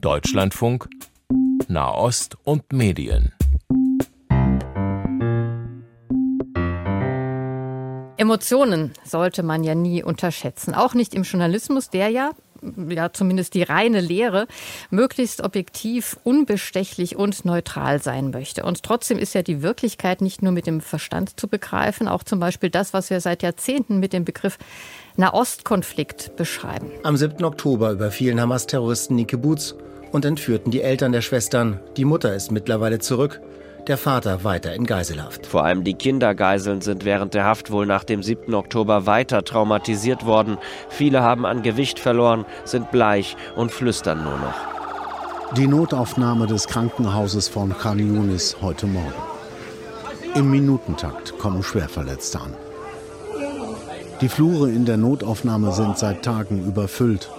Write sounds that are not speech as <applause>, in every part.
Deutschlandfunk Nahost und Medien. Emotionen sollte man ja nie unterschätzen, auch nicht im Journalismus, der ja ja zumindest die reine Lehre, möglichst objektiv, unbestechlich und neutral sein möchte. Und trotzdem ist ja die Wirklichkeit nicht nur mit dem Verstand zu begreifen, auch zum Beispiel das, was wir seit Jahrzehnten mit dem Begriff Nahostkonflikt beschreiben. Am 7. Oktober überfielen Hamas-Terroristen die Kibbutz und entführten die Eltern der Schwestern. Die Mutter ist mittlerweile zurück der Vater weiter in Geiselhaft. Vor allem die Kindergeiseln sind während der Haft wohl nach dem 7. Oktober weiter traumatisiert worden. Viele haben an Gewicht verloren, sind bleich und flüstern nur noch. Die Notaufnahme des Krankenhauses von Khan Yunis heute Morgen. Im Minutentakt kommen Schwerverletzte an. Die Flure in der Notaufnahme sind seit Tagen überfüllt.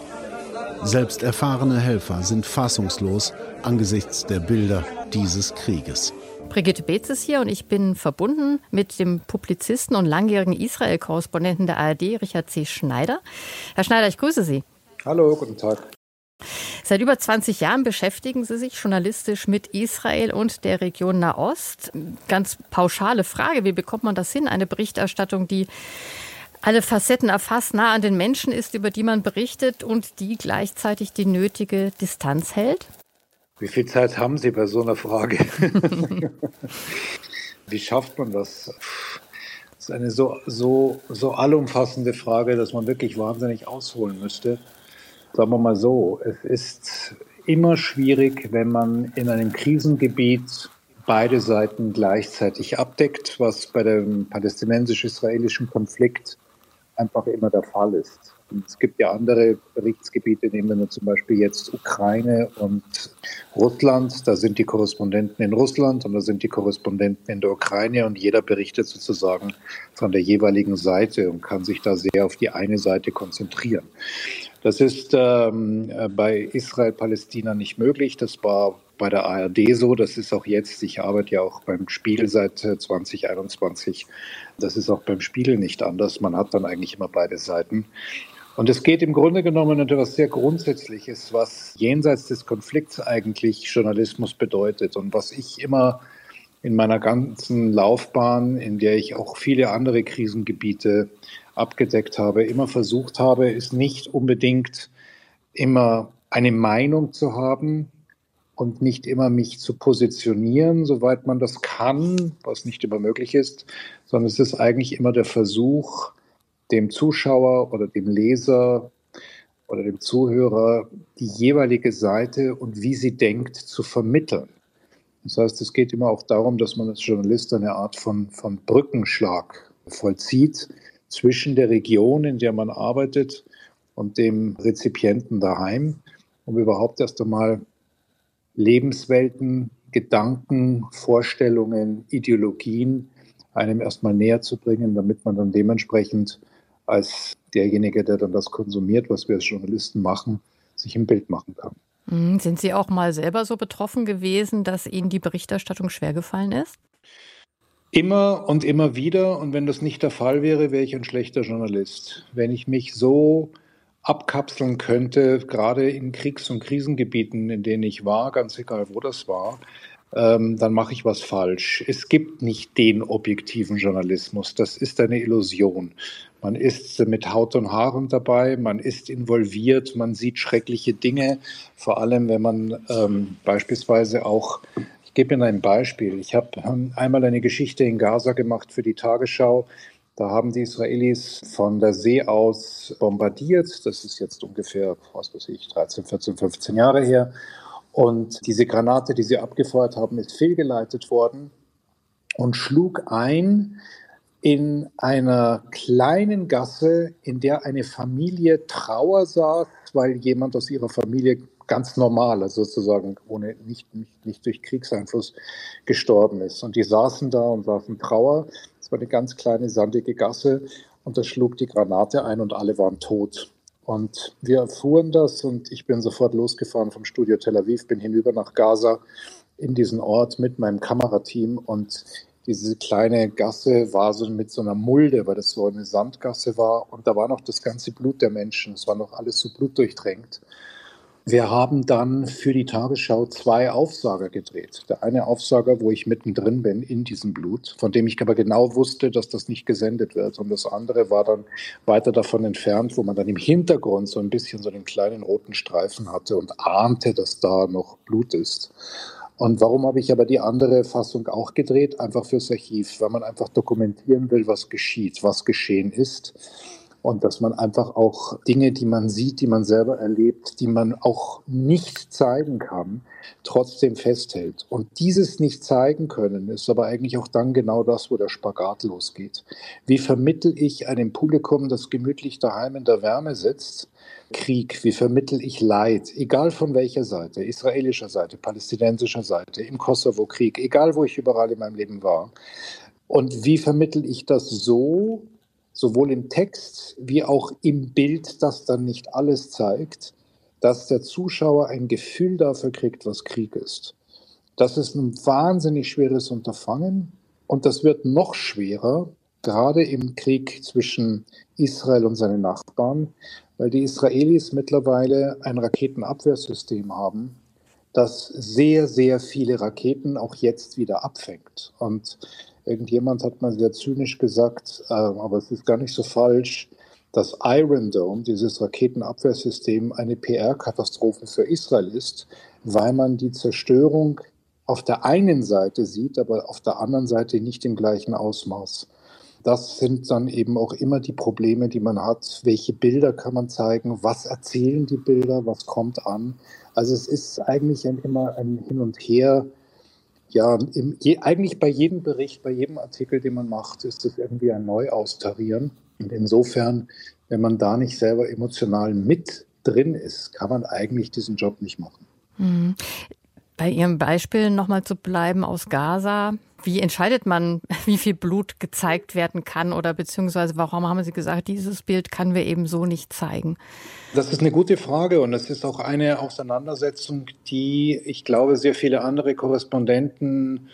Selbst erfahrene Helfer sind fassungslos angesichts der Bilder dieses Krieges. Brigitte Beetz ist hier und ich bin verbunden mit dem Publizisten und langjährigen Israel-Korrespondenten der ARD, Richard C. Schneider. Herr Schneider, ich grüße Sie. Hallo, guten Tag. Seit über 20 Jahren beschäftigen Sie sich journalistisch mit Israel und der Region Nahost. Ganz pauschale Frage, wie bekommt man das hin? Eine Berichterstattung, die alle Facetten erfasst, nah an den Menschen ist, über die man berichtet und die gleichzeitig die nötige Distanz hält? Wie viel Zeit haben Sie bei so einer Frage? <laughs> Wie schafft man das? Das ist eine so, so, so allumfassende Frage, dass man wirklich wahnsinnig ausholen müsste. Sagen wir mal so, es ist immer schwierig, wenn man in einem Krisengebiet beide Seiten gleichzeitig abdeckt, was bei dem palästinensisch-israelischen Konflikt einfach immer der Fall ist. Es gibt ja andere Berichtsgebiete, nehmen wir zum Beispiel jetzt Ukraine und Russland. Da sind die Korrespondenten in Russland und da sind die Korrespondenten in der Ukraine und jeder berichtet sozusagen von der jeweiligen Seite und kann sich da sehr auf die eine Seite konzentrieren. Das ist ähm, bei Israel-Palästina nicht möglich. Das war bei der ARD so. Das ist auch jetzt. Ich arbeite ja auch beim Spiegel seit 2021. Äh, das ist auch beim Spiegel nicht anders. Man hat dann eigentlich immer beide Seiten. Und es geht im Grunde genommen um etwas sehr Grundsätzliches, was jenseits des Konflikts eigentlich Journalismus bedeutet und was ich immer in meiner ganzen Laufbahn, in der ich auch viele andere Krisengebiete abgedeckt habe, immer versucht habe, ist nicht unbedingt immer eine Meinung zu haben und nicht immer mich zu positionieren, soweit man das kann, was nicht immer möglich ist, sondern es ist eigentlich immer der Versuch, dem Zuschauer oder dem Leser oder dem Zuhörer die jeweilige Seite und wie sie denkt zu vermitteln. Das heißt, es geht immer auch darum, dass man als Journalist eine Art von, von Brückenschlag vollzieht zwischen der Region, in der man arbeitet, und dem Rezipienten daheim, um überhaupt erst einmal Lebenswelten, Gedanken, Vorstellungen, Ideologien einem erstmal näher zu bringen, damit man dann dementsprechend als derjenige, der dann das konsumiert, was wir als Journalisten machen, sich ein Bild machen kann. Mhm. Sind Sie auch mal selber so betroffen gewesen, dass Ihnen die Berichterstattung schwergefallen ist? Immer und immer wieder. Und wenn das nicht der Fall wäre, wäre ich ein schlechter Journalist. Wenn ich mich so abkapseln könnte, gerade in Kriegs- und Krisengebieten, in denen ich war, ganz egal wo das war, ähm, dann mache ich was falsch. Es gibt nicht den objektiven Journalismus. Das ist eine Illusion. Man ist mit Haut und Haaren dabei, man ist involviert, man sieht schreckliche Dinge, vor allem wenn man ähm, beispielsweise auch, ich gebe Ihnen ein Beispiel, ich habe ähm, einmal eine Geschichte in Gaza gemacht für die Tagesschau. Da haben die Israelis von der See aus bombardiert. Das ist jetzt ungefähr, was weiß ich, 13, 14, 15 Jahre her. Und diese Granate, die sie abgefeuert haben, ist fehlgeleitet worden und schlug ein in einer kleinen Gasse, in der eine Familie Trauer saß, weil jemand aus ihrer Familie ganz normal, also sozusagen ohne nicht, nicht, nicht durch Kriegseinfluss gestorben ist. Und die saßen da und saßen Trauer. Es war eine ganz kleine sandige Gasse und da schlug die Granate ein und alle waren tot. Und wir erfuhren das und ich bin sofort losgefahren vom Studio Tel Aviv, bin hinüber nach Gaza in diesen Ort mit meinem Kamerateam. Und diese kleine Gasse war so mit so einer Mulde, weil das so eine Sandgasse war. Und da war noch das ganze Blut der Menschen, es war noch alles so blutdurchtränkt. Wir haben dann für die Tagesschau zwei Aufsager gedreht. Der eine Aufsager, wo ich mittendrin bin in diesem Blut, von dem ich aber genau wusste, dass das nicht gesendet wird. Und das andere war dann weiter davon entfernt, wo man dann im Hintergrund so ein bisschen so einen kleinen roten Streifen hatte und ahnte, dass da noch Blut ist. Und warum habe ich aber die andere Fassung auch gedreht? Einfach fürs Archiv, weil man einfach dokumentieren will, was geschieht, was geschehen ist und dass man einfach auch Dinge, die man sieht, die man selber erlebt, die man auch nicht zeigen kann, trotzdem festhält. Und dieses nicht zeigen können ist aber eigentlich auch dann genau das, wo der Spagat losgeht. Wie vermittel ich einem Publikum, das gemütlich daheim in der Wärme sitzt, Krieg, wie vermittel ich Leid, egal von welcher Seite, israelischer Seite, palästinensischer Seite, im Kosovo-Krieg, egal wo ich überall in meinem Leben war. Und wie vermittel ich das so, sowohl im Text wie auch im Bild, das dann nicht alles zeigt, dass der Zuschauer ein Gefühl dafür kriegt, was Krieg ist. Das ist ein wahnsinnig schweres Unterfangen und das wird noch schwerer, gerade im Krieg zwischen Israel und seinen Nachbarn, weil die Israelis mittlerweile ein Raketenabwehrsystem haben, das sehr, sehr viele Raketen auch jetzt wieder abfängt. Und Irgendjemand hat mal sehr zynisch gesagt, äh, aber es ist gar nicht so falsch, dass Iron Dome, dieses Raketenabwehrsystem, eine PR-Katastrophe für Israel ist, weil man die Zerstörung auf der einen Seite sieht, aber auf der anderen Seite nicht im gleichen Ausmaß. Das sind dann eben auch immer die Probleme, die man hat. Welche Bilder kann man zeigen? Was erzählen die Bilder? Was kommt an? Also es ist eigentlich ein, immer ein Hin und Her ja, im, je, eigentlich bei jedem Bericht, bei jedem Artikel, den man macht, ist es irgendwie ein Neuaustarieren. Und insofern, wenn man da nicht selber emotional mit drin ist, kann man eigentlich diesen Job nicht machen. Bei Ihrem Beispiel nochmal zu bleiben aus Gaza. Wie entscheidet man, <laughs> wie viel Blut gezeigt werden kann oder beziehungsweise warum haben Sie gesagt, dieses Bild können wir eben so nicht zeigen? Das ist eine gute Frage und es ist auch eine Auseinandersetzung, die ich glaube, sehr viele andere Korrespondenten,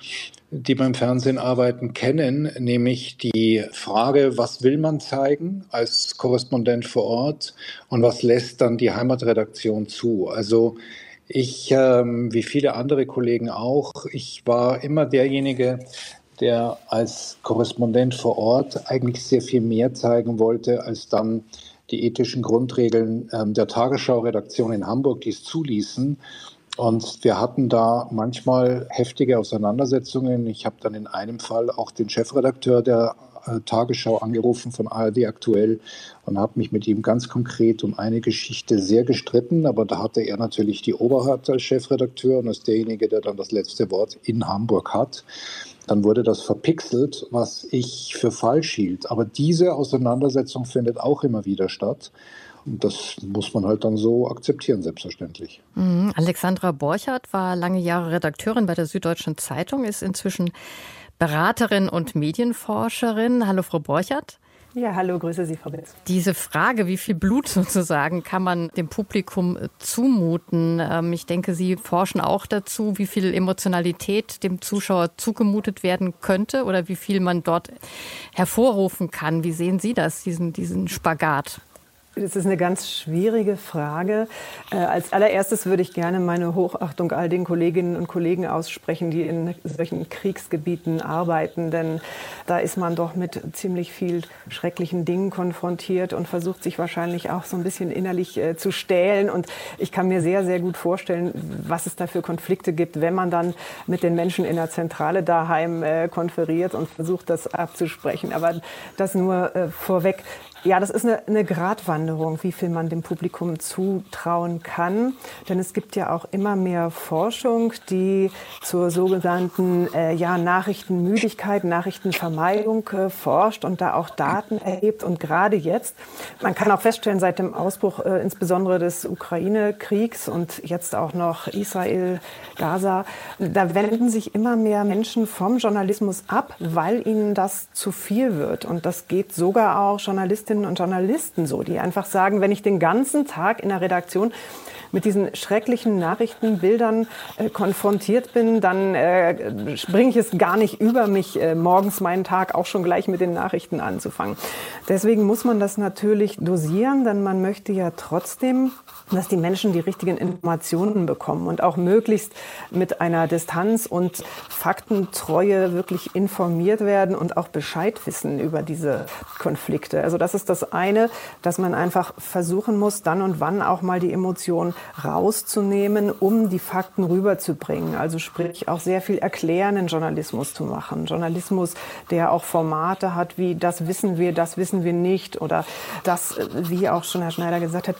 die beim Fernsehen arbeiten, kennen, nämlich die Frage, was will man zeigen als Korrespondent vor Ort und was lässt dann die Heimatredaktion zu? Also ich, ähm, wie viele andere Kollegen auch, ich war immer derjenige, der als Korrespondent vor Ort eigentlich sehr viel mehr zeigen wollte, als dann die ethischen Grundregeln ähm, der Tagesschau-Redaktion in Hamburg dies zuließen. Und wir hatten da manchmal heftige Auseinandersetzungen. Ich habe dann in einem Fall auch den Chefredakteur der Tagesschau angerufen von ARD aktuell und habe mich mit ihm ganz konkret um eine Geschichte sehr gestritten. Aber da hatte er natürlich die Oberhand als Chefredakteur und ist derjenige, der dann das letzte Wort in Hamburg hat. Dann wurde das verpixelt, was ich für falsch hielt. Aber diese Auseinandersetzung findet auch immer wieder statt. Und das muss man halt dann so akzeptieren, selbstverständlich. Mhm. Alexandra Borchardt war lange Jahre Redakteurin bei der Süddeutschen Zeitung, ist inzwischen Beraterin und Medienforscherin. Hallo, Frau Borchert. Ja, hallo, grüße Sie, Frau Betz. Diese Frage, wie viel Blut <laughs> sozusagen kann man dem Publikum äh, zumuten? Ähm, ich denke, Sie forschen auch dazu, wie viel Emotionalität dem Zuschauer zugemutet werden könnte oder wie viel man dort hervorrufen kann. Wie sehen Sie das, diesen, diesen Spagat? Das ist eine ganz schwierige Frage. Äh, als allererstes würde ich gerne meine Hochachtung all den Kolleginnen und Kollegen aussprechen, die in solchen Kriegsgebieten arbeiten. Denn da ist man doch mit ziemlich viel schrecklichen Dingen konfrontiert und versucht sich wahrscheinlich auch so ein bisschen innerlich äh, zu stählen. Und ich kann mir sehr, sehr gut vorstellen, was es da für Konflikte gibt, wenn man dann mit den Menschen in der Zentrale daheim äh, konferiert und versucht, das abzusprechen. Aber das nur vorweg. Ja, das ist eine, eine Gratwanderung, wie viel man dem Publikum zutrauen kann. Denn es gibt ja auch immer mehr Forschung, die zur sogenannten äh, ja, Nachrichtenmüdigkeit, Nachrichtenvermeidung äh, forscht und da auch Daten erhebt. Und gerade jetzt, man kann auch feststellen, seit dem Ausbruch äh, insbesondere des Ukraine-Kriegs und jetzt auch noch Israel, Gaza, da wenden sich immer mehr Menschen vom Journalismus ab, weil ihnen das zu viel wird. Und das geht sogar auch Journalistinnen Journalistinnen und Journalisten so, die einfach sagen, wenn ich den ganzen Tag in der Redaktion mit diesen schrecklichen Nachrichtenbildern äh, konfrontiert bin, dann äh, bringe ich es gar nicht über, mich äh, morgens meinen Tag auch schon gleich mit den Nachrichten anzufangen. Deswegen muss man das natürlich dosieren, denn man möchte ja trotzdem dass die Menschen die richtigen Informationen bekommen und auch möglichst mit einer Distanz und Faktentreue wirklich informiert werden und auch Bescheid wissen über diese Konflikte. Also das ist das eine, dass man einfach versuchen muss, dann und wann auch mal die Emotionen rauszunehmen, um die Fakten rüberzubringen. Also sprich auch sehr viel erklärenden Journalismus zu machen. Journalismus, der auch Formate hat wie das wissen wir, das wissen wir nicht oder das, wie auch schon Herr Schneider gesagt hat,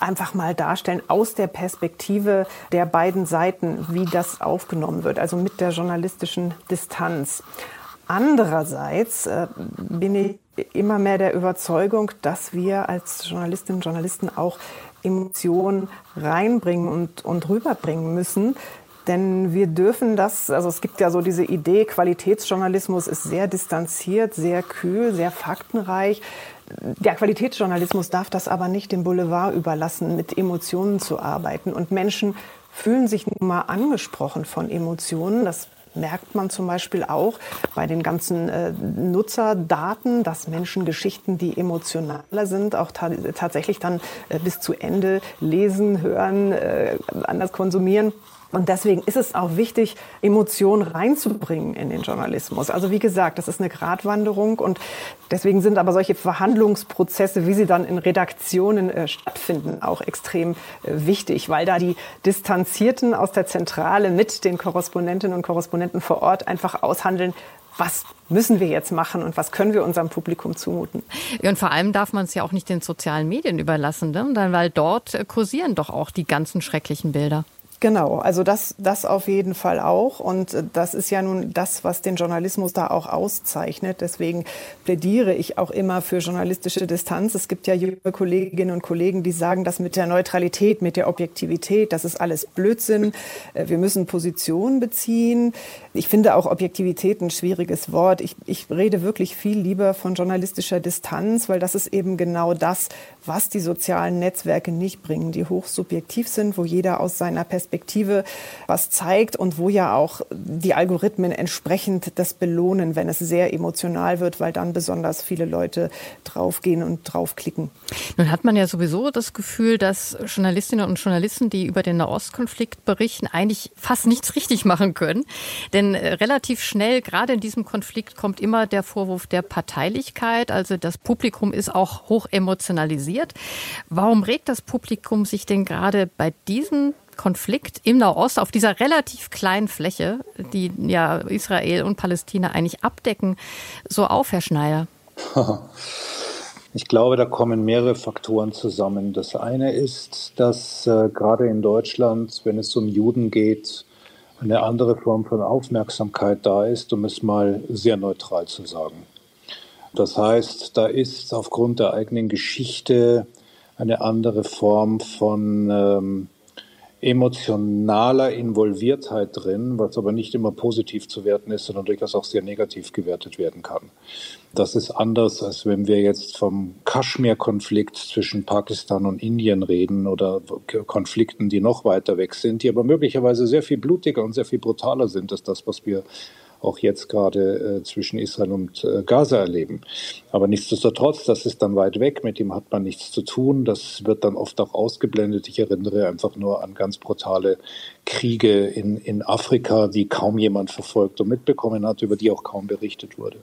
einfach mal darstellen aus der Perspektive der beiden Seiten, wie das aufgenommen wird, also mit der journalistischen Distanz. Andererseits äh, bin ich immer mehr der Überzeugung, dass wir als Journalistinnen und Journalisten auch Emotionen reinbringen und, und rüberbringen müssen. Denn wir dürfen das, also es gibt ja so diese Idee, Qualitätsjournalismus ist sehr distanziert, sehr kühl, sehr faktenreich. Der Qualitätsjournalismus darf das aber nicht dem Boulevard überlassen, mit Emotionen zu arbeiten. Und Menschen fühlen sich nun mal angesprochen von Emotionen. Das merkt man zum Beispiel auch bei den ganzen äh, Nutzerdaten, dass Menschen Geschichten, die emotionaler sind, auch ta tatsächlich dann äh, bis zu Ende lesen, hören, äh, anders konsumieren. Und deswegen ist es auch wichtig, Emotionen reinzubringen in den Journalismus. Also wie gesagt, das ist eine Gratwanderung und deswegen sind aber solche Verhandlungsprozesse, wie sie dann in Redaktionen äh, stattfinden, auch extrem äh, wichtig, weil da die Distanzierten aus der Zentrale mit den Korrespondentinnen und Korrespondenten vor Ort einfach aushandeln, was müssen wir jetzt machen und was können wir unserem Publikum zumuten. Und vor allem darf man es ja auch nicht den sozialen Medien überlassen, ne? weil dort äh, kursieren doch auch die ganzen schrecklichen Bilder. Genau, also das, das auf jeden Fall auch. Und äh, das ist ja nun das, was den Journalismus da auch auszeichnet. Deswegen plädiere ich auch immer für journalistische Distanz. Es gibt ja junge Kolleginnen und Kollegen, die sagen, dass mit der Neutralität, mit der Objektivität, das ist alles Blödsinn. Äh, wir müssen Position beziehen. Ich finde auch Objektivität ein schwieriges Wort. Ich, ich rede wirklich viel lieber von journalistischer Distanz, weil das ist eben genau das, was die sozialen Netzwerke nicht bringen, die hochsubjektiv sind, wo jeder aus seiner Perspektive was zeigt und wo ja auch die Algorithmen entsprechend das belohnen, wenn es sehr emotional wird, weil dann besonders viele Leute draufgehen und draufklicken. Nun hat man ja sowieso das Gefühl, dass Journalistinnen und Journalisten, die über den Nahostkonflikt berichten, eigentlich fast nichts richtig machen können. Denn äh, relativ schnell, gerade in diesem Konflikt, kommt immer der Vorwurf der Parteilichkeit. Also das Publikum ist auch hoch emotionalisiert. Warum regt das Publikum sich denn gerade bei diesem Konflikt im Nahost auf dieser relativ kleinen Fläche, die ja Israel und Palästina eigentlich abdecken, so auf, Herr Schneider? <laughs> Ich glaube, da kommen mehrere Faktoren zusammen. Das eine ist, dass äh, gerade in Deutschland, wenn es um Juden geht, eine andere Form von Aufmerksamkeit da ist, um es mal sehr neutral zu sagen. Das heißt, da ist aufgrund der eigenen Geschichte eine andere Form von ähm, emotionaler Involviertheit drin, was aber nicht immer positiv zu werten ist, sondern durchaus auch sehr negativ gewertet werden kann. Das ist anders, als wenn wir jetzt vom Kaschmir-Konflikt zwischen Pakistan und Indien reden oder Konflikten, die noch weiter weg sind, die aber möglicherweise sehr viel blutiger und sehr viel brutaler sind als das, was wir auch jetzt gerade äh, zwischen Israel und äh, Gaza erleben. Aber nichtsdestotrotz, das ist dann weit weg, mit dem hat man nichts zu tun. Das wird dann oft auch ausgeblendet. Ich erinnere einfach nur an ganz brutale Kriege in, in Afrika, die kaum jemand verfolgt und mitbekommen hat, über die auch kaum berichtet wurde.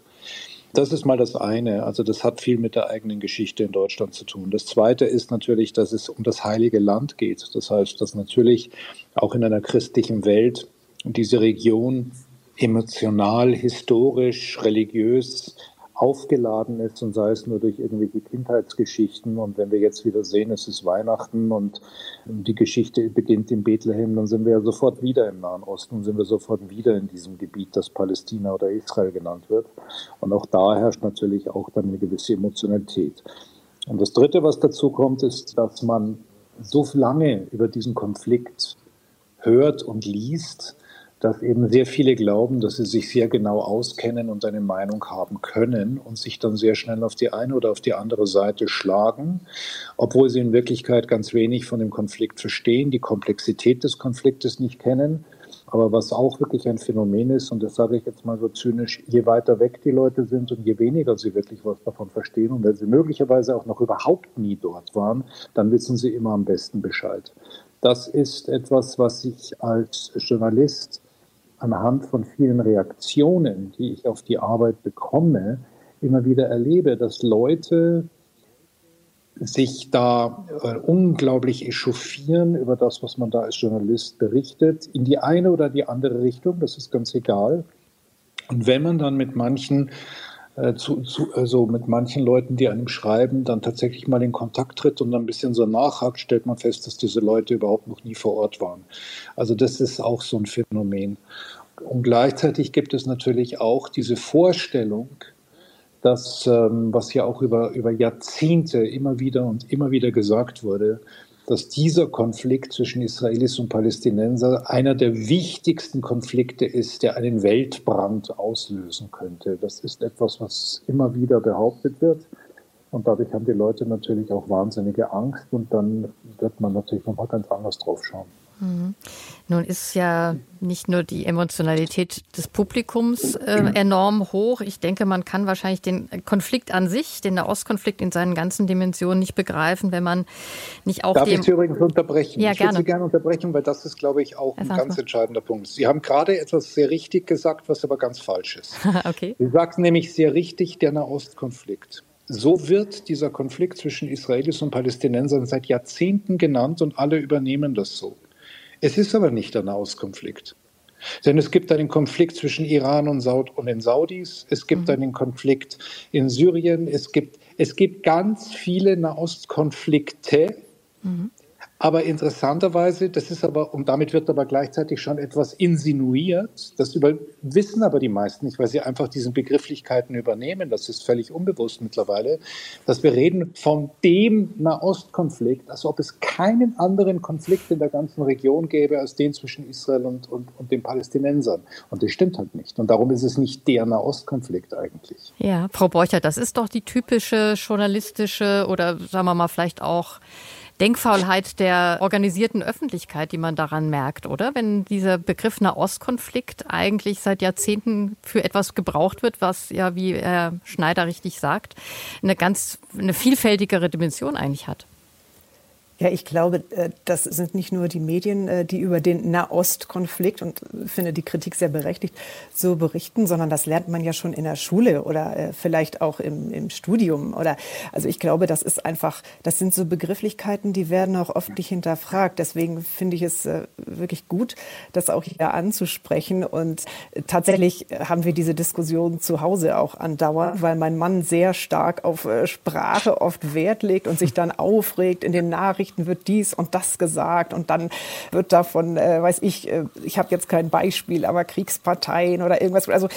Das ist mal das eine. Also das hat viel mit der eigenen Geschichte in Deutschland zu tun. Das zweite ist natürlich, dass es um das heilige Land geht. Das heißt, dass natürlich auch in einer christlichen Welt diese Region emotional, historisch, religiös aufgeladen ist und sei es nur durch irgendwelche Kindheitsgeschichten. Und wenn wir jetzt wieder sehen, es ist Weihnachten und die Geschichte beginnt in Bethlehem, dann sind wir ja sofort wieder im Nahen Osten und sind wir sofort wieder in diesem Gebiet, das Palästina oder Israel genannt wird. Und auch da herrscht natürlich auch dann eine gewisse Emotionalität. Und das Dritte, was dazu kommt, ist, dass man so lange über diesen Konflikt hört und liest, dass eben sehr viele glauben, dass sie sich sehr genau auskennen und eine Meinung haben können und sich dann sehr schnell auf die eine oder auf die andere Seite schlagen, obwohl sie in Wirklichkeit ganz wenig von dem Konflikt verstehen, die Komplexität des Konfliktes nicht kennen. Aber was auch wirklich ein Phänomen ist, und das sage ich jetzt mal so zynisch, je weiter weg die Leute sind und je weniger sie wirklich was davon verstehen und wenn sie möglicherweise auch noch überhaupt nie dort waren, dann wissen sie immer am besten Bescheid. Das ist etwas, was ich als Journalist anhand von vielen Reaktionen, die ich auf die Arbeit bekomme, immer wieder erlebe, dass Leute sich da äh, unglaublich echauffieren über das, was man da als Journalist berichtet, in die eine oder die andere Richtung, das ist ganz egal. Und wenn man dann mit manchen äh, zu, zu, also mit manchen Leuten, die einem schreiben, dann tatsächlich mal in Kontakt tritt und dann ein bisschen so nachhakt, stellt man fest, dass diese Leute überhaupt noch nie vor Ort waren. Also das ist auch so ein Phänomen. Und gleichzeitig gibt es natürlich auch diese Vorstellung, dass, ähm, was ja auch über, über Jahrzehnte immer wieder und immer wieder gesagt wurde, dass dieser Konflikt zwischen Israelis und Palästinenser einer der wichtigsten Konflikte ist, der einen Weltbrand auslösen könnte. Das ist etwas, was immer wieder behauptet wird. Und dadurch haben die Leute natürlich auch wahnsinnige Angst und dann wird man natürlich nochmal ganz anders drauf schauen. Mhm. Nun ist ja nicht nur die Emotionalität des Publikums äh, enorm hoch. Ich denke, man kann wahrscheinlich den Konflikt an sich, den Nahostkonflikt in seinen ganzen Dimensionen nicht begreifen, wenn man nicht auch Darf ich Sie übrigens unterbrechen? Ja, ich gerne. würde Sie gerne unterbrechen, weil das ist, glaube ich, auch ein ganz entscheidender Punkt. Sie haben gerade etwas sehr richtig gesagt, was aber ganz falsch ist. <laughs> okay. Sie sagten nämlich sehr richtig, der Nahostkonflikt. So wird dieser Konflikt zwischen Israelis und Palästinensern seit Jahrzehnten genannt und alle übernehmen das so. Es ist aber nicht der Nahostkonflikt. Denn es gibt einen Konflikt zwischen Iran und, Saud und den Saudis, es gibt mhm. einen Konflikt in Syrien, es gibt, es gibt ganz viele Nahostkonflikte, mhm. Aber interessanterweise, das ist aber, und damit wird aber gleichzeitig schon etwas insinuiert, das über, wissen aber die meisten nicht, weil sie einfach diesen Begrifflichkeiten übernehmen, das ist völlig unbewusst mittlerweile, dass wir reden von dem Nahostkonflikt, als ob es keinen anderen Konflikt in der ganzen Region gäbe als den zwischen Israel und, und, und den Palästinensern. Und das stimmt halt nicht. Und darum ist es nicht der Nahostkonflikt eigentlich. Ja, Frau Borcher, das ist doch die typische journalistische oder sagen wir mal vielleicht auch Denkfaulheit der organisierten Öffentlichkeit, die man daran merkt, oder? Wenn dieser Begriff Nahostkonflikt eigentlich seit Jahrzehnten für etwas gebraucht wird, was ja, wie Herr Schneider richtig sagt, eine ganz, eine vielfältigere Dimension eigentlich hat. Ja, ich glaube, äh, das sind nicht nur die Medien, äh, die über den Nahostkonflikt und finde die Kritik sehr berechtigt so berichten, sondern das lernt man ja schon in der Schule oder äh, vielleicht auch im, im Studium. Oder also ich glaube, das ist einfach, das sind so Begrifflichkeiten, die werden auch oft nicht hinterfragt. Deswegen finde ich es wirklich gut, das auch hier anzusprechen. Und tatsächlich haben wir diese Diskussion zu Hause auch andauernd, weil mein Mann sehr stark auf Sprache oft Wert legt und sich dann aufregt in den Nachrichten Nachrichten wird dies und das gesagt und dann wird davon, äh, weiß ich, äh, ich habe jetzt kein Beispiel, aber Kriegsparteien oder irgendwas. Also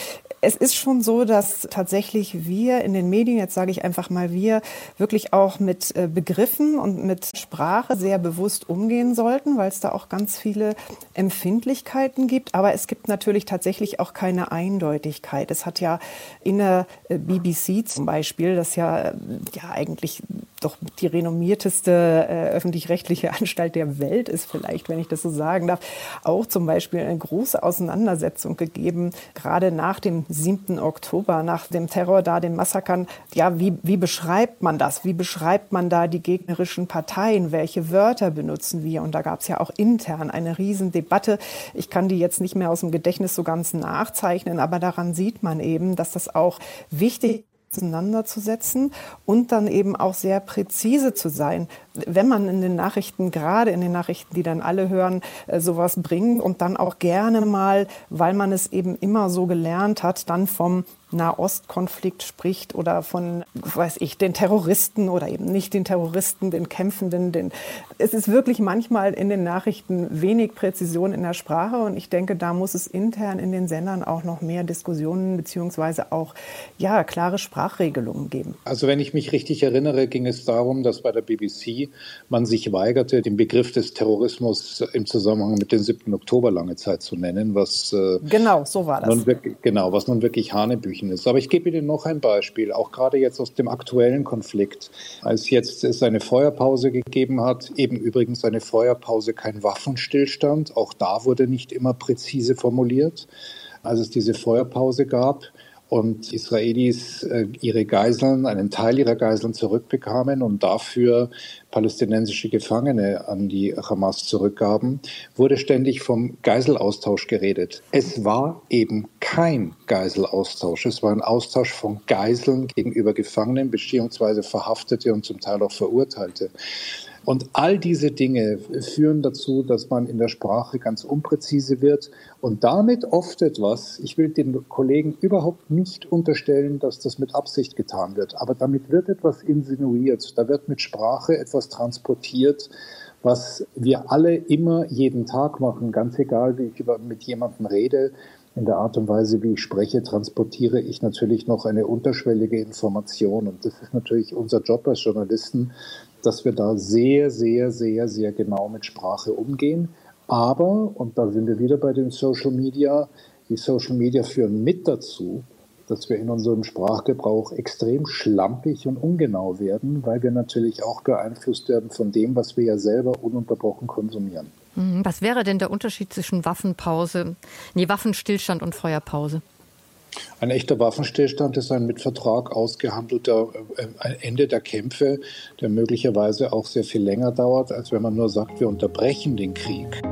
es ist schon so, dass tatsächlich wir in den Medien, jetzt sage ich einfach mal wir, wirklich auch mit äh, Begriffen und mit Sprache sehr bewusst umgehen sollten, weil es da auch ganz viele Empfindlichkeiten gibt. Aber es gibt natürlich tatsächlich auch keine Eindeutigkeit. Es hat ja in der äh, BBC zum Beispiel, das ja, ja eigentlich doch die renommierteste äh, öffentlich-rechtliche <laughs> Anstalt der Welt ist, vielleicht, wenn ich das so sagen darf, auch zum Beispiel eine große Auseinandersetzung gegeben, gerade nach dem 7. Oktober, nach dem Terror da, den Massakern. Ja, wie, wie beschreibt man das? Wie beschreibt man da die gegnerischen Parteien? Welche Wörter benutzen wir? Und da gab es ja auch intern eine Riesendebatte. Ich kann die jetzt nicht mehr aus dem Gedächtnis so ganz nachzeichnen, aber daran sieht man eben, dass das auch wichtig auseinanderzusetzen und dann eben auch sehr präzise zu sein. Wenn man in den Nachrichten, gerade in den Nachrichten, die dann alle hören, äh, sowas bringt und dann auch gerne mal, weil man es eben immer so gelernt hat, dann vom Nahostkonflikt spricht oder von, weiß ich, den Terroristen oder eben nicht den Terroristen, den Kämpfenden. Den es ist wirklich manchmal in den Nachrichten wenig Präzision in der Sprache und ich denke, da muss es intern in den Sendern auch noch mehr Diskussionen beziehungsweise auch ja, klare Sprachregelungen geben. Also wenn ich mich richtig erinnere, ging es darum, dass bei der BBC man sich weigerte, den Begriff des Terrorismus im Zusammenhang mit dem 7. Oktober lange Zeit zu nennen, was äh, genau so war das. Wirklich, genau, was nun wirklich Hanebüchen ist. Aber ich gebe Ihnen noch ein Beispiel, auch gerade jetzt aus dem aktuellen Konflikt, als jetzt es eine Feuerpause gegeben hat, eben übrigens eine Feuerpause, kein Waffenstillstand, auch da wurde nicht immer präzise formuliert. Als es diese Feuerpause gab, und Israelis äh, ihre Geiseln, einen Teil ihrer Geiseln zurückbekamen und dafür palästinensische Gefangene an die Hamas zurückgaben, wurde ständig vom Geiselaustausch geredet. Es war eben kein Geiselaustausch. Es war ein Austausch von Geiseln gegenüber Gefangenen beziehungsweise Verhaftete und zum Teil auch Verurteilte. Und all diese Dinge führen dazu, dass man in der Sprache ganz unpräzise wird und damit oft etwas, ich will den Kollegen überhaupt nicht unterstellen, dass das mit Absicht getan wird, aber damit wird etwas insinuiert, da wird mit Sprache etwas transportiert, was wir alle immer jeden Tag machen, ganz egal, wie ich über, mit jemandem rede. In der Art und Weise, wie ich spreche, transportiere ich natürlich noch eine unterschwellige Information. Und das ist natürlich unser Job als Journalisten, dass wir da sehr, sehr, sehr, sehr genau mit Sprache umgehen. Aber, und da sind wir wieder bei den Social Media, die Social Media führen mit dazu, dass wir in unserem Sprachgebrauch extrem schlampig und ungenau werden, weil wir natürlich auch beeinflusst werden von dem, was wir ja selber ununterbrochen konsumieren. Hm, was wäre denn der Unterschied zwischen Waffenpause, nee, Waffenstillstand und Feuerpause? Ein echter Waffenstillstand ist ein mit Vertrag ausgehandelter äh, Ende der Kämpfe, der möglicherweise auch sehr viel länger dauert, als wenn man nur sagt, wir unterbrechen den Krieg.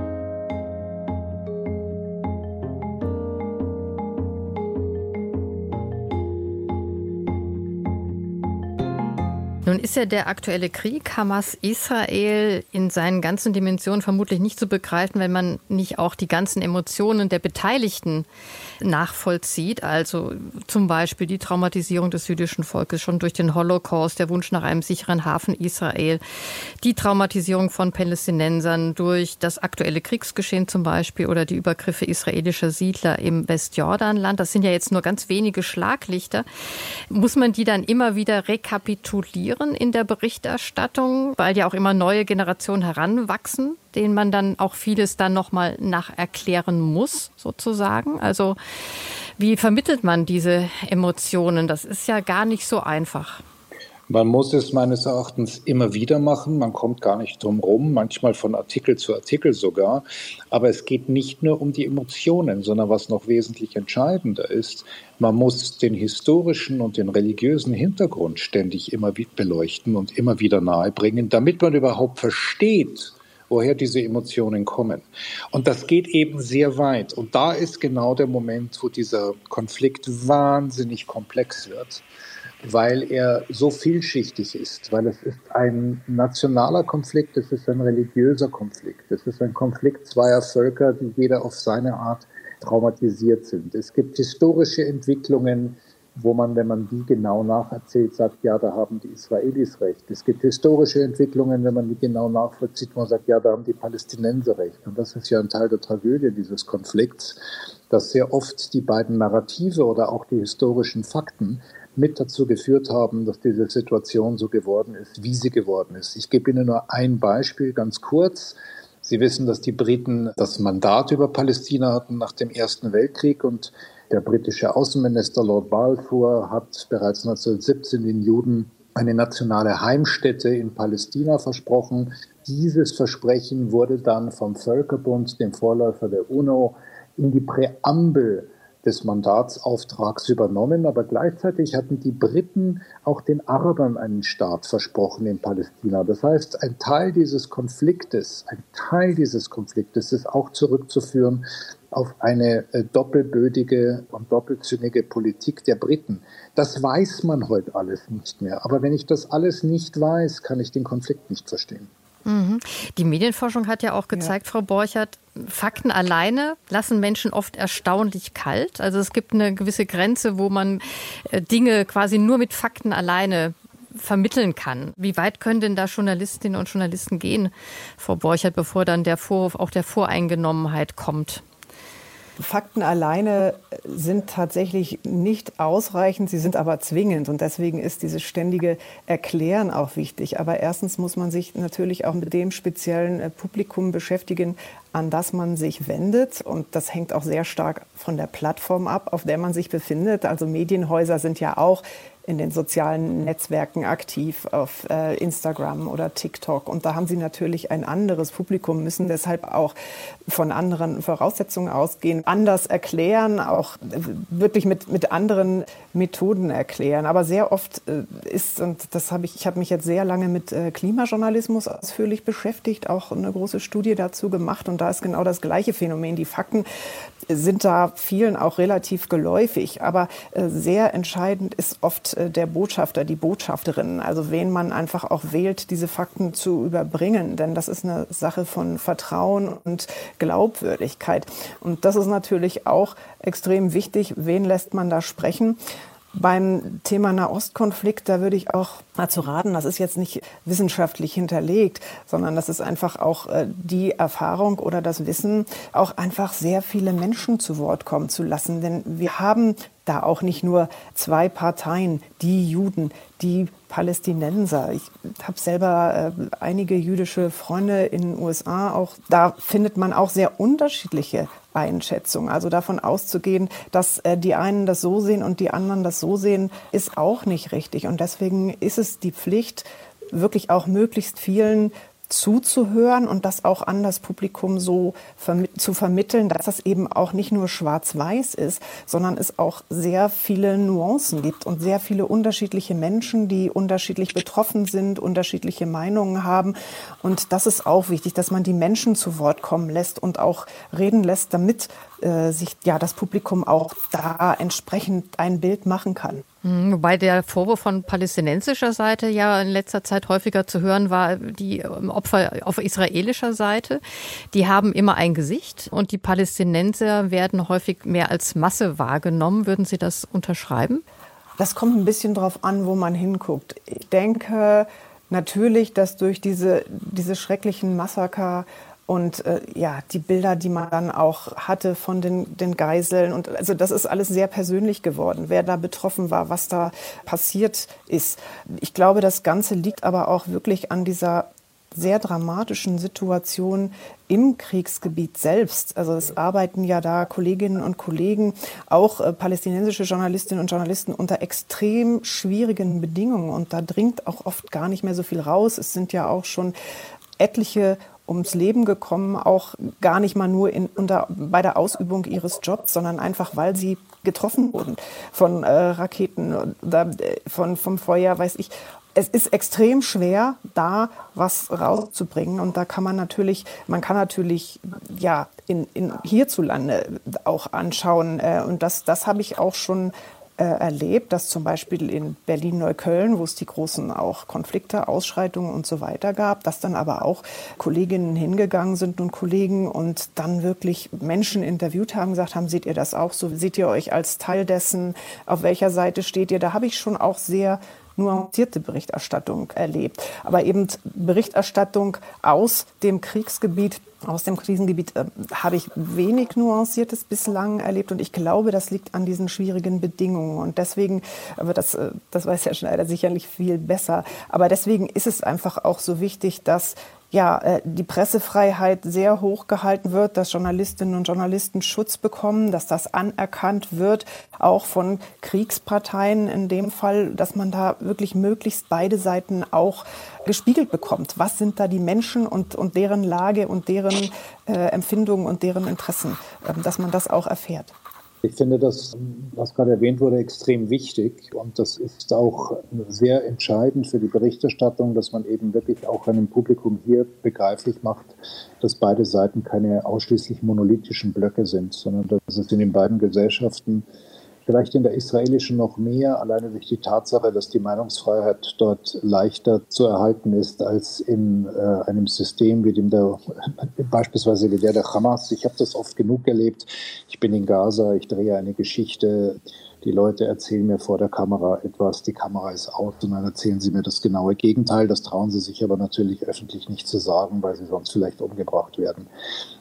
Ist ja der aktuelle Krieg Hamas-Israel in seinen ganzen Dimensionen vermutlich nicht zu begreifen, wenn man nicht auch die ganzen Emotionen der Beteiligten nachvollzieht. Also zum Beispiel die Traumatisierung des jüdischen Volkes schon durch den Holocaust, der Wunsch nach einem sicheren Hafen Israel, die Traumatisierung von Palästinensern durch das aktuelle Kriegsgeschehen zum Beispiel oder die Übergriffe israelischer Siedler im Westjordanland. Das sind ja jetzt nur ganz wenige Schlaglichter. Muss man die dann immer wieder rekapitulieren? In der Berichterstattung, weil ja auch immer neue Generationen heranwachsen, denen man dann auch vieles dann nochmal nacherklären muss, sozusagen. Also wie vermittelt man diese Emotionen? Das ist ja gar nicht so einfach. Man muss es meines Erachtens immer wieder machen. Man kommt gar nicht drum rum, manchmal von Artikel zu Artikel sogar. Aber es geht nicht nur um die Emotionen, sondern was noch wesentlich entscheidender ist, man muss den historischen und den religiösen Hintergrund ständig immer wieder beleuchten und immer wieder nahebringen, damit man überhaupt versteht, woher diese Emotionen kommen. Und das geht eben sehr weit. Und da ist genau der Moment, wo dieser Konflikt wahnsinnig komplex wird weil er so vielschichtig ist, weil es ist ein nationaler Konflikt, es ist ein religiöser Konflikt, es ist ein Konflikt zweier Völker, die jeder auf seine Art traumatisiert sind. Es gibt historische Entwicklungen, wo man, wenn man die genau nacherzählt, sagt, ja, da haben die Israelis recht. Es gibt historische Entwicklungen, wenn man die genau nachvollzieht, wo man sagt, ja, da haben die Palästinenser recht. Und das ist ja ein Teil der Tragödie dieses Konflikts, dass sehr oft die beiden Narrative oder auch die historischen Fakten mit dazu geführt haben, dass diese Situation so geworden ist, wie sie geworden ist. Ich gebe Ihnen nur ein Beispiel ganz kurz. Sie wissen, dass die Briten das Mandat über Palästina hatten nach dem Ersten Weltkrieg und der britische Außenminister Lord Balfour hat bereits 1917 den Juden eine nationale Heimstätte in Palästina versprochen. Dieses Versprechen wurde dann vom Völkerbund, dem Vorläufer der UNO, in die Präambel des Mandatsauftrags übernommen, aber gleichzeitig hatten die Briten auch den Arabern einen Staat versprochen in Palästina. Das heißt, ein Teil dieses Konfliktes, ein Teil dieses Konfliktes ist auch zurückzuführen auf eine äh, doppelbödige und doppelzüngige Politik der Briten. Das weiß man heute alles nicht mehr. Aber wenn ich das alles nicht weiß, kann ich den Konflikt nicht verstehen. Mhm. Die Medienforschung hat ja auch gezeigt, ja. Frau Borchert, Fakten alleine lassen Menschen oft erstaunlich kalt. Also es gibt eine gewisse Grenze, wo man äh, Dinge quasi nur mit Fakten alleine vermitteln kann. Wie weit können denn da Journalistinnen und Journalisten gehen, Frau Borchert, bevor dann der Vorwurf auch der Voreingenommenheit kommt? Fakten alleine sind tatsächlich nicht ausreichend, sie sind aber zwingend und deswegen ist dieses ständige Erklären auch wichtig. Aber erstens muss man sich natürlich auch mit dem speziellen äh, Publikum beschäftigen, an das man sich wendet. Und das hängt auch sehr stark von der Plattform ab, auf der man sich befindet. Also Medienhäuser sind ja auch in den sozialen Netzwerken aktiv, auf äh, Instagram oder TikTok. Und da haben sie natürlich ein anderes Publikum, müssen deshalb auch von anderen Voraussetzungen ausgehen, anders erklären, auch wirklich mit, mit anderen Methoden erklären. Aber sehr oft äh, ist, und das habe ich, ich habe mich jetzt sehr lange mit äh, Klimajournalismus ausführlich beschäftigt, auch eine große Studie dazu gemacht. Und da ist genau das gleiche Phänomen. Die Fakten sind da vielen auch relativ geläufig. Aber äh, sehr entscheidend ist oft äh, der Botschafter, die Botschafterin, also wen man einfach auch wählt, diese Fakten zu überbringen. Denn das ist eine Sache von Vertrauen und Glaubwürdigkeit. Und das ist natürlich auch extrem wichtig. Wen lässt man da sprechen? Beim Thema Nahostkonflikt, da würde ich auch dazu raten, das ist jetzt nicht wissenschaftlich hinterlegt, sondern das ist einfach auch äh, die Erfahrung oder das Wissen, auch einfach sehr viele Menschen zu Wort kommen zu lassen. Denn wir haben da auch nicht nur zwei Parteien, die Juden, die Palästinenser. Ich habe selber äh, einige jüdische Freunde in den USA. Auch da findet man auch sehr unterschiedliche Einschätzungen. Also davon auszugehen, dass äh, die einen das so sehen und die anderen das so sehen, ist auch nicht richtig. Und deswegen ist es die Pflicht, wirklich auch möglichst vielen zuzuhören und das auch an das Publikum so vermi zu vermitteln, dass das eben auch nicht nur schwarz-weiß ist, sondern es auch sehr viele Nuancen gibt und sehr viele unterschiedliche Menschen, die unterschiedlich betroffen sind, unterschiedliche Meinungen haben. Und das ist auch wichtig, dass man die Menschen zu Wort kommen lässt und auch reden lässt, damit äh, sich ja das Publikum auch da entsprechend ein Bild machen kann. Mhm, wobei der Vorwurf von palästinensischer Seite ja in letzter Zeit häufiger zu hören war, die ähm, Opfer auf israelischer Seite, die haben immer ein Gesicht und die Palästinenser werden häufig mehr als Masse wahrgenommen. Würden Sie das unterschreiben? Das kommt ein bisschen darauf an, wo man hinguckt. Ich denke natürlich, dass durch diese, diese schrecklichen Massaker und äh, ja, die Bilder, die man dann auch hatte von den, den Geiseln. Und also das ist alles sehr persönlich geworden, wer da betroffen war, was da passiert ist. Ich glaube, das Ganze liegt aber auch wirklich an dieser sehr dramatischen Situation im Kriegsgebiet selbst. Also es arbeiten ja da Kolleginnen und Kollegen, auch äh, palästinensische Journalistinnen und Journalisten unter extrem schwierigen Bedingungen. Und da dringt auch oft gar nicht mehr so viel raus. Es sind ja auch schon etliche ums Leben gekommen, auch gar nicht mal nur in, unter, bei der Ausübung ihres Jobs, sondern einfach, weil sie getroffen wurden von äh, Raketen oder von, vom Feuer, weiß ich. Es ist extrem schwer, da was rauszubringen. Und da kann man natürlich, man kann natürlich, ja, in, in hierzulande auch anschauen. Äh, und das, das habe ich auch schon äh, erlebt, dass zum Beispiel in Berlin-Neukölln, wo es die großen auch Konflikte, Ausschreitungen und so weiter gab, dass dann aber auch Kolleginnen hingegangen sind und Kollegen und dann wirklich Menschen interviewt haben, gesagt haben, seht ihr das auch so? Seht ihr euch als Teil dessen? Auf welcher Seite steht ihr? Da habe ich schon auch sehr nuancierte Berichterstattung erlebt. Aber eben Berichterstattung aus dem Kriegsgebiet aus dem Krisengebiet äh, habe ich wenig Nuanciertes bislang erlebt und ich glaube, das liegt an diesen schwierigen Bedingungen. Und deswegen, aber das, äh, das weiß Herr Schneider sicherlich viel besser, aber deswegen ist es einfach auch so wichtig, dass ja, äh, die Pressefreiheit sehr hoch gehalten wird, dass Journalistinnen und Journalisten Schutz bekommen, dass das anerkannt wird, auch von Kriegsparteien in dem Fall, dass man da wirklich möglichst beide Seiten auch gespiegelt bekommt. Was sind da die Menschen und, und deren Lage und deren äh, Empfindungen und deren Interessen, äh, dass man das auch erfährt. Ich finde das, was gerade erwähnt wurde, extrem wichtig. Und das ist auch sehr entscheidend für die Berichterstattung, dass man eben wirklich auch einem Publikum hier begreiflich macht, dass beide Seiten keine ausschließlich monolithischen Blöcke sind, sondern dass es in den beiden Gesellschaften vielleicht in der israelischen noch mehr, alleine durch die Tatsache, dass die Meinungsfreiheit dort leichter zu erhalten ist als in äh, einem System wie dem der <laughs> beispielsweise wie der der Hamas. Ich habe das oft genug erlebt. Ich bin in Gaza, ich drehe eine Geschichte die Leute erzählen mir vor der Kamera etwas, die Kamera ist aus und dann erzählen sie mir das genaue Gegenteil. Das trauen sie sich aber natürlich öffentlich nicht zu sagen, weil sie sonst vielleicht umgebracht werden.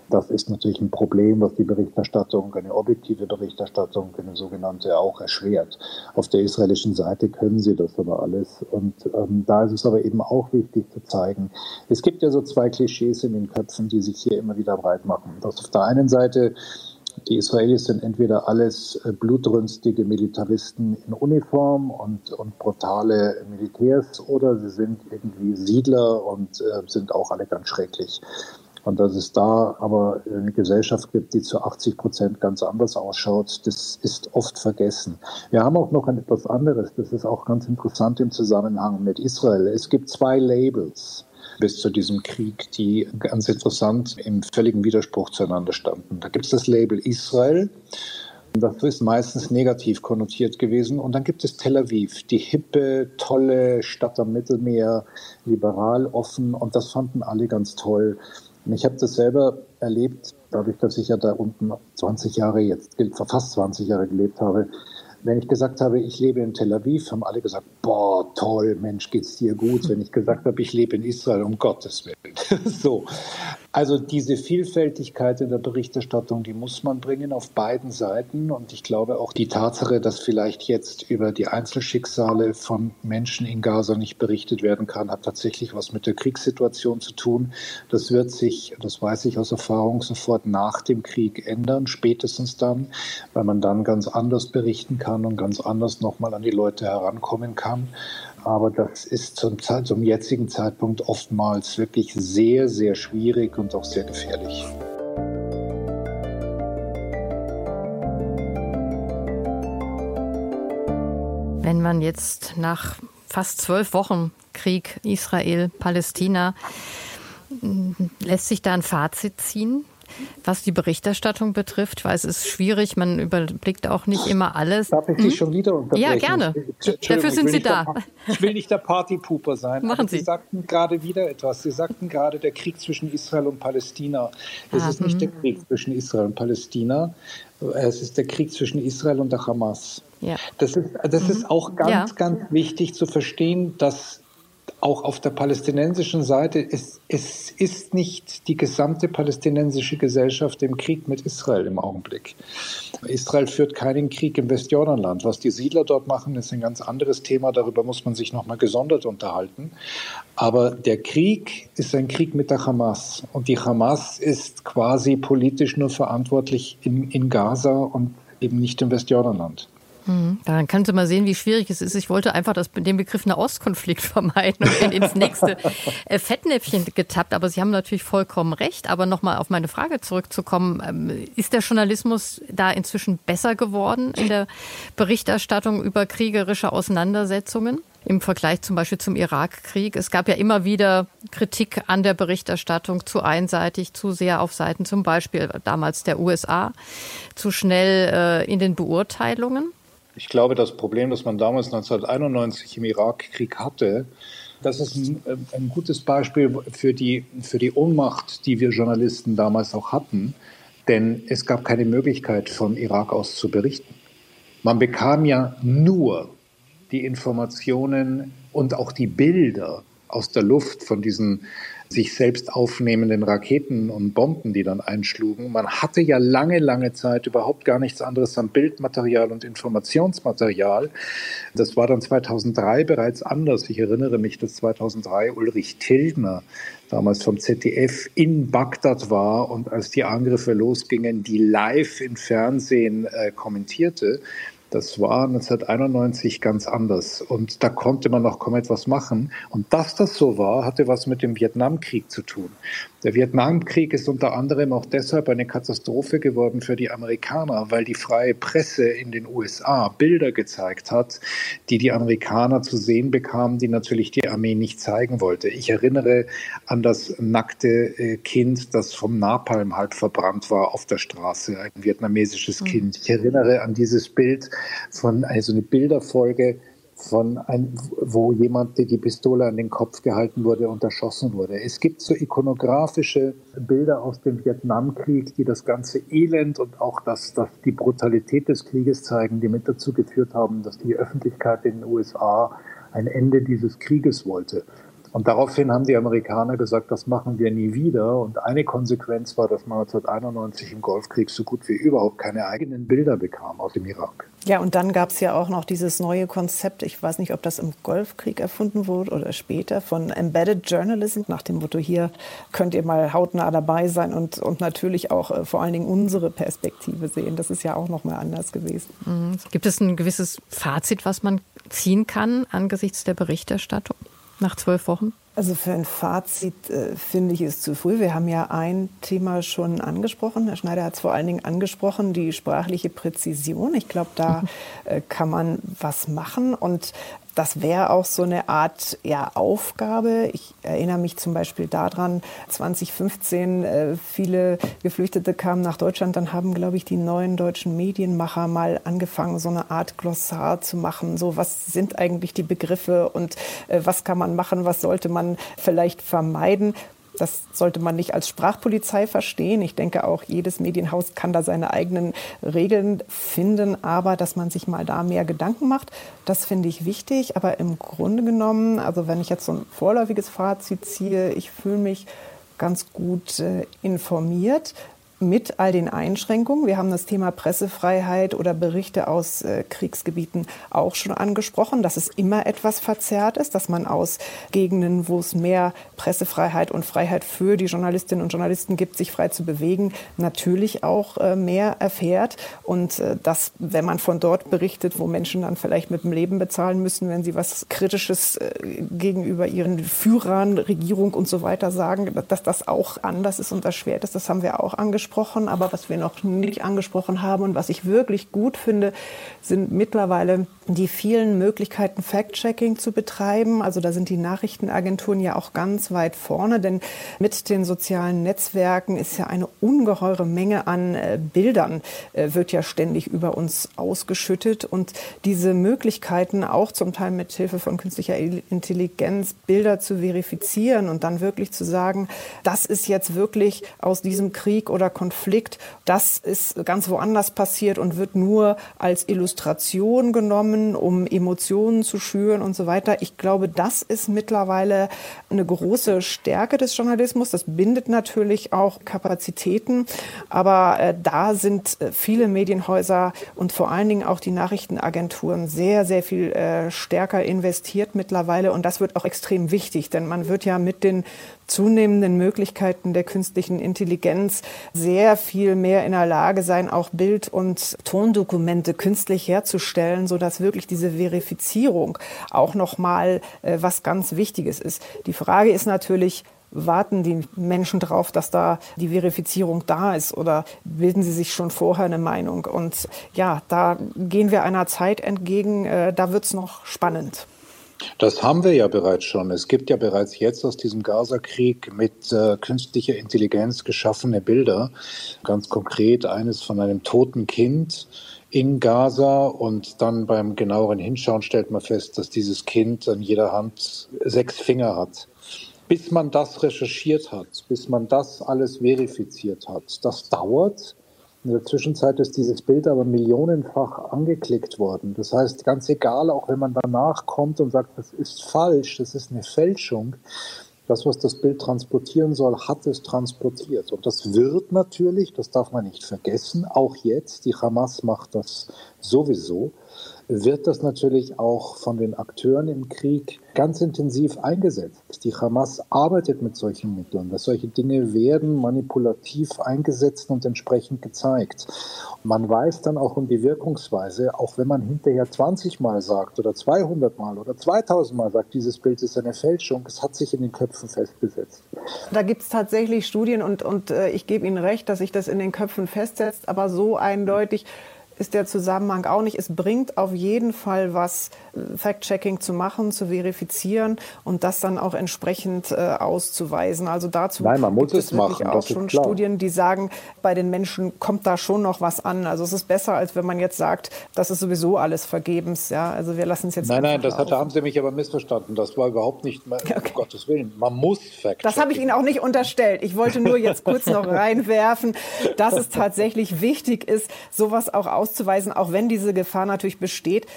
Das ist natürlich ein Problem, was die Berichterstattung, eine objektive Berichterstattung, eine sogenannte auch erschwert. Auf der israelischen Seite können sie das aber alles. Und ähm, da ist es aber eben auch wichtig zu zeigen, es gibt ja so zwei Klischees in den Köpfen, die sich hier immer wieder breit machen. Dass auf der einen Seite die Israelis sind entweder alles äh, blutrünstige Militaristen in Uniform und, und brutale Militärs oder sie sind irgendwie Siedler und äh, sind auch alle ganz schrecklich. Und dass es da aber eine Gesellschaft gibt, die zu 80 Prozent ganz anders ausschaut, das ist oft vergessen. Wir haben auch noch etwas anderes, das ist auch ganz interessant im Zusammenhang mit Israel. Es gibt zwei Labels bis zu diesem Krieg, die ganz interessant im völligen Widerspruch zueinander standen. Da gibt es das Label Israel. Das ist meistens negativ konnotiert gewesen. Und dann gibt es Tel Aviv, die hippe, tolle Stadt am Mittelmeer, liberal, offen. Und das fanden alle ganz toll. Und ich habe das selber erlebt, dadurch, dass ich ja da unten 20 Jahre jetzt, fast 20 Jahre gelebt habe. Wenn ich gesagt habe, ich lebe in Tel Aviv, haben alle gesagt, boah, toll, Mensch, geht's dir gut. Wenn ich gesagt habe, ich lebe in Israel, um Gottes Willen. <laughs> so. Also diese Vielfältigkeit in der Berichterstattung, die muss man bringen auf beiden Seiten. Und ich glaube auch die Tatsache, dass vielleicht jetzt über die Einzelschicksale von Menschen in Gaza nicht berichtet werden kann, hat tatsächlich was mit der Kriegssituation zu tun. Das wird sich, das weiß ich aus Erfahrung, sofort nach dem Krieg ändern, spätestens dann, weil man dann ganz anders berichten kann und ganz anders nochmal an die Leute herankommen kann aber das ist zum, zum jetzigen Zeitpunkt oftmals wirklich sehr, sehr schwierig und auch sehr gefährlich. Wenn man jetzt nach fast zwölf Wochen Krieg Israel-Palästina lässt sich da ein Fazit ziehen? Was die Berichterstattung betrifft, weil es ist schwierig, man überblickt auch nicht immer alles. Darf ich hm? schon wieder unterbrechen? Ja, gerne. Dafür sind Sie da. Der, ich will nicht der Partypooper sein. Machen Sie. Sie sagten gerade wieder etwas. Sie sagten gerade der Krieg zwischen Israel und Palästina. Es ah, ist nicht der hm. Krieg zwischen Israel und Palästina. Es ist der Krieg zwischen Israel und der Hamas. Ja. Das, ist, das mhm. ist auch ganz, ja. ganz wichtig zu verstehen, dass auch auf der palästinensischen Seite, es, es ist nicht die gesamte palästinensische Gesellschaft im Krieg mit Israel im Augenblick. Israel führt keinen Krieg im Westjordanland. Was die Siedler dort machen, ist ein ganz anderes Thema. Darüber muss man sich nochmal gesondert unterhalten. Aber der Krieg ist ein Krieg mit der Hamas. Und die Hamas ist quasi politisch nur verantwortlich in, in Gaza und eben nicht im Westjordanland. Mhm. Dann können Sie mal sehen, wie schwierig es ist. Ich wollte einfach das, den Begriff Nahostkonflikt <laughs> vermeiden und bin ins nächste äh, Fettnäpfchen getappt. Aber Sie haben natürlich vollkommen recht. Aber nochmal auf meine Frage zurückzukommen. Ähm, ist der Journalismus da inzwischen besser geworden in der Berichterstattung über kriegerische Auseinandersetzungen? Im Vergleich zum Beispiel zum Irakkrieg. Es gab ja immer wieder Kritik an der Berichterstattung zu einseitig, zu sehr auf Seiten zum Beispiel damals der USA, zu schnell äh, in den Beurteilungen. Ich glaube, das Problem, das man damals 1991 im Irakkrieg hatte, das ist ein, äh, ein, gutes Beispiel für die, für die Ohnmacht, die wir Journalisten damals auch hatten. Denn es gab keine Möglichkeit, von Irak aus zu berichten. Man bekam ja nur die Informationen und auch die Bilder aus der Luft von diesen sich selbst aufnehmenden Raketen und Bomben, die dann einschlugen. Man hatte ja lange, lange Zeit überhaupt gar nichts anderes an Bildmaterial und Informationsmaterial. Das war dann 2003 bereits anders. Ich erinnere mich, dass 2003 Ulrich Tildner damals vom ZDF in Bagdad war und als die Angriffe losgingen, die live im Fernsehen äh, kommentierte. Das war 1991 ganz anders. Und da konnte man noch kaum etwas machen. Und dass das so war, hatte was mit dem Vietnamkrieg zu tun. Der Vietnamkrieg ist unter anderem auch deshalb eine Katastrophe geworden für die Amerikaner, weil die freie Presse in den USA Bilder gezeigt hat, die die Amerikaner zu sehen bekamen, die natürlich die Armee nicht zeigen wollte. Ich erinnere an das nackte äh, Kind, das vom Napalm halb verbrannt war auf der Straße, ein vietnamesisches mhm. Kind. Ich erinnere an dieses Bild von, also eine Bilderfolge von ein, wo jemand, die Pistole an den Kopf gehalten wurde und erschossen wurde. Es gibt so ikonografische Bilder aus dem Vietnamkrieg, die das ganze Elend und auch das, das, die Brutalität des Krieges zeigen, die mit dazu geführt haben, dass die Öffentlichkeit in den USA ein Ende dieses Krieges wollte. Und daraufhin haben die Amerikaner gesagt, das machen wir nie wieder. Und eine Konsequenz war, dass man 1991 im Golfkrieg so gut wie überhaupt keine eigenen Bilder bekam aus dem Irak. Ja, und dann gab es ja auch noch dieses neue Konzept, ich weiß nicht, ob das im Golfkrieg erfunden wurde oder später, von Embedded Journalism, nach dem Motto, hier könnt ihr mal hautnah dabei sein und, und natürlich auch äh, vor allen Dingen unsere Perspektive sehen. Das ist ja auch noch mal anders gewesen. Mhm. Gibt es ein gewisses Fazit, was man ziehen kann angesichts der Berichterstattung? Nach zwölf Wochen? Also für ein Fazit äh, finde ich es zu früh. Wir haben ja ein Thema schon angesprochen. Herr Schneider hat es vor allen Dingen angesprochen, die sprachliche Präzision. Ich glaube, da <laughs> äh, kann man was machen. Und das wäre auch so eine Art ja, Aufgabe. Ich erinnere mich zum Beispiel daran, 2015 äh, viele Geflüchtete kamen nach Deutschland, dann haben, glaube ich, die neuen deutschen Medienmacher mal angefangen, so eine Art Glossar zu machen. So, was sind eigentlich die Begriffe und äh, was kann man machen, was sollte man vielleicht vermeiden? Das sollte man nicht als Sprachpolizei verstehen. Ich denke auch, jedes Medienhaus kann da seine eigenen Regeln finden, aber dass man sich mal da mehr Gedanken macht, das finde ich wichtig. Aber im Grunde genommen, also wenn ich jetzt so ein vorläufiges Fazit ziehe, ich fühle mich ganz gut äh, informiert mit all den Einschränkungen. Wir haben das Thema Pressefreiheit oder Berichte aus äh, Kriegsgebieten auch schon angesprochen, dass es immer etwas verzerrt ist, dass man aus Gegenden, wo es mehr Pressefreiheit und Freiheit für die Journalistinnen und Journalisten gibt, sich frei zu bewegen, natürlich auch äh, mehr erfährt. Und äh, dass, wenn man von dort berichtet, wo Menschen dann vielleicht mit dem Leben bezahlen müssen, wenn sie was Kritisches äh, gegenüber ihren Führern, Regierung und so weiter sagen, dass das auch anders ist und erschwert ist, das haben wir auch angesprochen angesprochen, aber was wir noch nicht angesprochen haben und was ich wirklich gut finde, sind mittlerweile die vielen Möglichkeiten, Fact-Checking zu betreiben. Also da sind die Nachrichtenagenturen ja auch ganz weit vorne, denn mit den sozialen Netzwerken ist ja eine ungeheure Menge an äh, Bildern, äh, wird ja ständig über uns ausgeschüttet. Und diese Möglichkeiten, auch zum Teil mit Hilfe von künstlicher Intelligenz, Bilder zu verifizieren und dann wirklich zu sagen, das ist jetzt wirklich aus diesem Krieg oder Konflikt, das ist ganz woanders passiert und wird nur als Illustration genommen, um Emotionen zu schüren und so weiter. Ich glaube, das ist mittlerweile eine große Stärke des Journalismus. Das bindet natürlich auch Kapazitäten, aber äh, da sind äh, viele Medienhäuser und vor allen Dingen auch die Nachrichtenagenturen sehr, sehr viel äh, stärker investiert mittlerweile und das wird auch extrem wichtig, denn man wird ja mit den zunehmenden Möglichkeiten der künstlichen Intelligenz sehr viel mehr in der Lage sein, auch Bild- und Tondokumente künstlich herzustellen, sodass wirklich diese Verifizierung auch nochmal äh, was ganz Wichtiges ist. Die Frage ist natürlich, warten die Menschen darauf, dass da die Verifizierung da ist oder bilden sie sich schon vorher eine Meinung? Und ja, da gehen wir einer Zeit entgegen, äh, da wird es noch spannend. Das haben wir ja bereits schon. Es gibt ja bereits jetzt aus diesem Gaza-Krieg mit äh, künstlicher Intelligenz geschaffene Bilder. Ganz konkret eines von einem toten Kind in Gaza und dann beim genaueren Hinschauen stellt man fest, dass dieses Kind an jeder Hand sechs Finger hat. Bis man das recherchiert hat, bis man das alles verifiziert hat, das dauert. In der Zwischenzeit ist dieses Bild aber millionenfach angeklickt worden. Das heißt, ganz egal, auch wenn man danach kommt und sagt, das ist falsch, das ist eine Fälschung, das, was das Bild transportieren soll, hat es transportiert. Und das wird natürlich, das darf man nicht vergessen, auch jetzt, die Hamas macht das sowieso, wird das natürlich auch von den Akteuren im Krieg ganz intensiv eingesetzt. Die Hamas arbeitet mit solchen Mitteln. Dass solche Dinge werden manipulativ eingesetzt und entsprechend gezeigt. Man weiß dann auch um die Wirkungsweise, auch wenn man hinterher 20 Mal sagt oder 200 Mal oder 2000 Mal sagt, dieses Bild ist eine Fälschung, es hat sich in den Köpfen festgesetzt. Da gibt es tatsächlich Studien und, und äh, ich gebe Ihnen recht, dass sich das in den Köpfen festsetzt, aber so eindeutig ist der Zusammenhang auch nicht. Es bringt auf jeden Fall was, äh, Fact-Checking zu machen, zu verifizieren und das dann auch entsprechend äh, auszuweisen. Also dazu Nein, man muss gibt es wirklich machen, auch schon. Studien, die sagen, bei den Menschen kommt da schon noch was an. Also es ist besser, als wenn man jetzt sagt, das ist sowieso alles vergebens. Ja, also wir lassen es jetzt Nein, nein, das hat, da haben Sie mich aber missverstanden. Das war überhaupt nicht, mehr, <laughs> um Gottes Willen. Man muss Fact Das habe ich Ihnen auch nicht unterstellt. Ich wollte nur jetzt kurz noch <laughs> reinwerfen, dass es tatsächlich wichtig ist, sowas auch auszuweisen, auch wenn diese Gefahr natürlich besteht.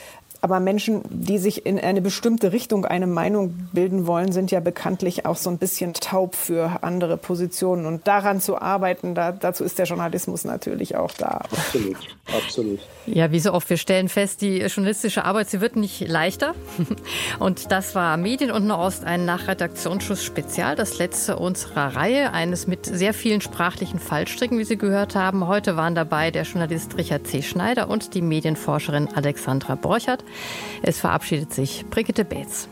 Aber Menschen, die sich in eine bestimmte Richtung eine Meinung bilden wollen, sind ja bekanntlich auch so ein bisschen taub für andere Positionen. Und daran zu arbeiten, da, dazu ist der Journalismus natürlich auch da. Absolut, absolut. Ja, wie so oft, wir stellen fest, die journalistische Arbeit, sie wird nicht leichter. <laughs> Und das war Medien und Nahost, ein Nachredaktionsschuss Spezial, das letzte unserer Reihe, eines mit sehr vielen sprachlichen Fallstricken, wie Sie gehört haben. Heute waren dabei der Journalist Richard C. Schneider und die Medienforscherin Alexandra Borchert. Es verabschiedet sich Brigitte Beetz.